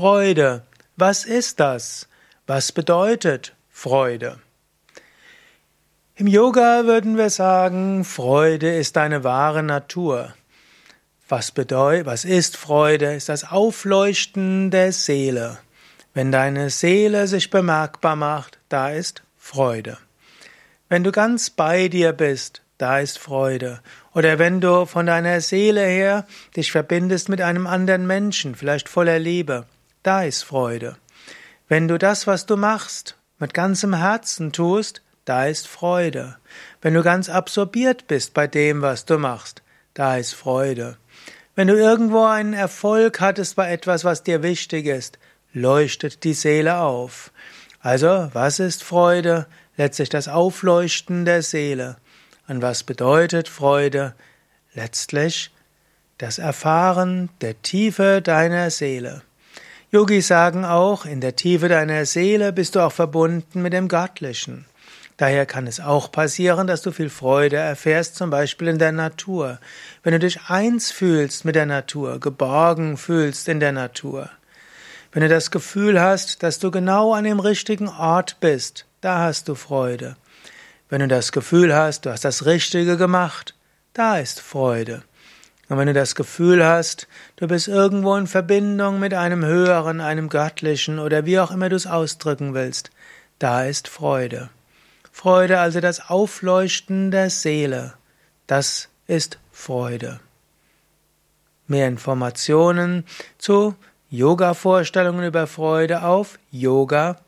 Freude. Was ist das? Was bedeutet Freude? Im Yoga würden wir sagen, Freude ist deine wahre Natur. Was bedeutet, was ist Freude? Ist das Aufleuchten der Seele. Wenn deine Seele sich bemerkbar macht, da ist Freude. Wenn du ganz bei dir bist, da ist Freude. Oder wenn du von deiner Seele her dich verbindest mit einem anderen Menschen, vielleicht voller Liebe, da ist Freude. Wenn du das, was du machst, mit ganzem Herzen tust, da ist Freude. Wenn du ganz absorbiert bist bei dem, was du machst, da ist Freude. Wenn du irgendwo einen Erfolg hattest bei etwas, was dir wichtig ist, leuchtet die Seele auf. Also, was ist Freude? Letztlich das Aufleuchten der Seele. Und was bedeutet Freude? Letztlich das Erfahren der Tiefe deiner Seele. Yogis sagen auch, in der Tiefe deiner Seele bist du auch verbunden mit dem Göttlichen. Daher kann es auch passieren, dass du viel Freude erfährst, zum Beispiel in der Natur. Wenn du dich eins fühlst mit der Natur, geborgen fühlst in der Natur. Wenn du das Gefühl hast, dass du genau an dem richtigen Ort bist, da hast du Freude. Wenn du das Gefühl hast, du hast das Richtige gemacht, da ist Freude. Und wenn du das Gefühl hast, du bist irgendwo in Verbindung mit einem Höheren, einem Göttlichen oder wie auch immer du es ausdrücken willst, da ist Freude. Freude, also das Aufleuchten der Seele, das ist Freude. Mehr Informationen zu Yoga-Vorstellungen über Freude auf yoga-vidya.de